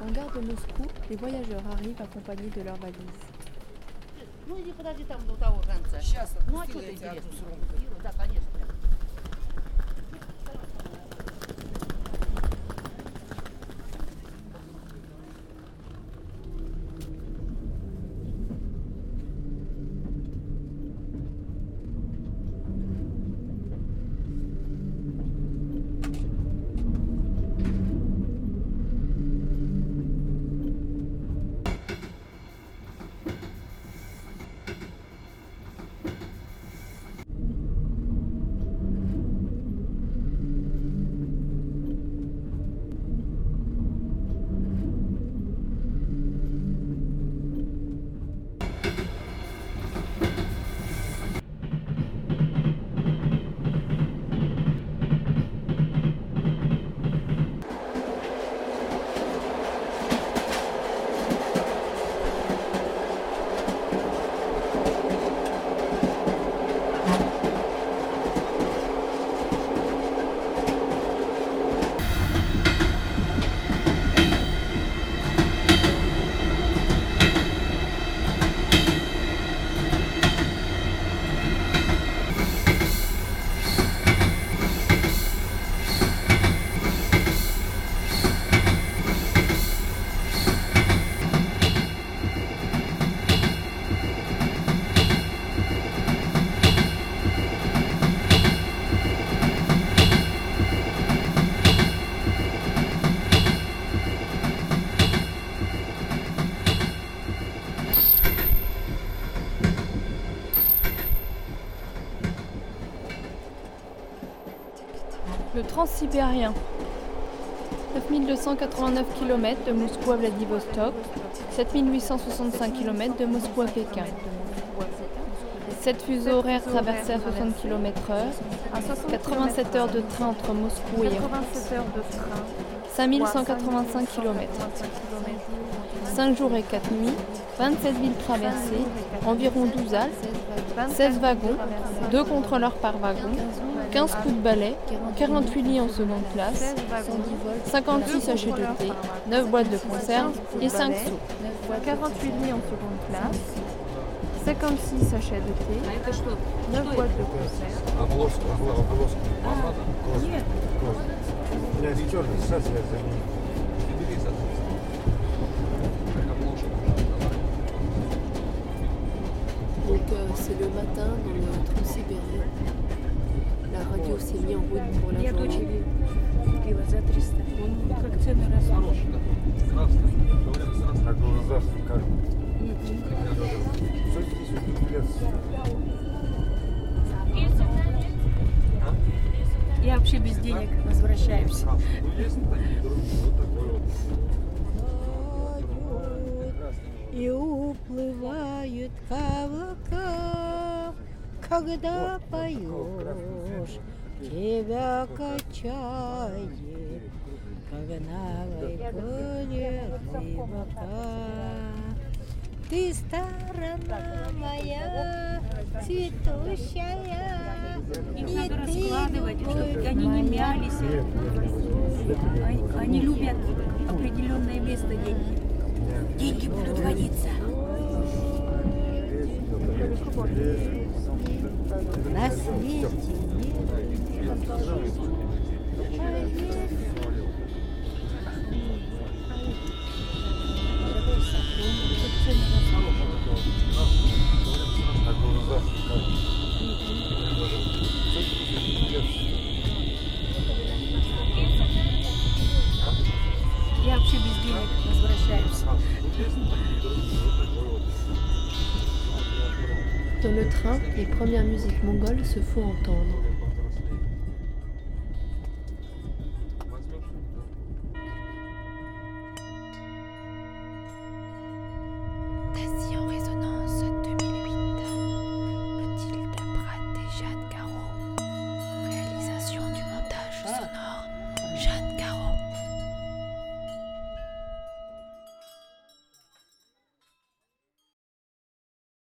En gare de Moscou, les voyageurs arrivent accompagnés de leurs valises. Ну иди подожди там до того конца. Сейчас Ну а что ты отпустила эти интересно? одну сумку. Да, конечно. Le transsibérien. 9289 km de Moscou à Vladivostok, 7865 km de Moscou à Pékin. 7 fuseaux horaires traversés à 60 km/h, 87 heures de train entre Moscou et 5185 km. 5 jours et 4 nuits, 27 villes traversées, environ 12 haltes, 16 wagons, 2 contrôleurs par wagon, 15 coups de balai, 48 lits en seconde classe, 56 sachets de thé, 9 boîtes de conserve et 5 sous. 48 lits en seconde classe, 56 sachets de thé, 9 boîtes de conserve. Donc euh, c'est le matin dans le Transsibérien. Да, ходил семья будет Я дочери купила за 300. Он как цены разрушил. Красный. Так государство как. Я вообще без денег возвращаюсь. И уплывают к облакам когда поешь, тебя качает, как на поле рыбака. Ты сторона моя, цветущая, Их и надо ты раскладывать, чтобы они не мялись. Они, они любят определенное место деньги. Деньги будут водиться. На свете нет. Dans le train, les premières musiques mongoles se font entendre.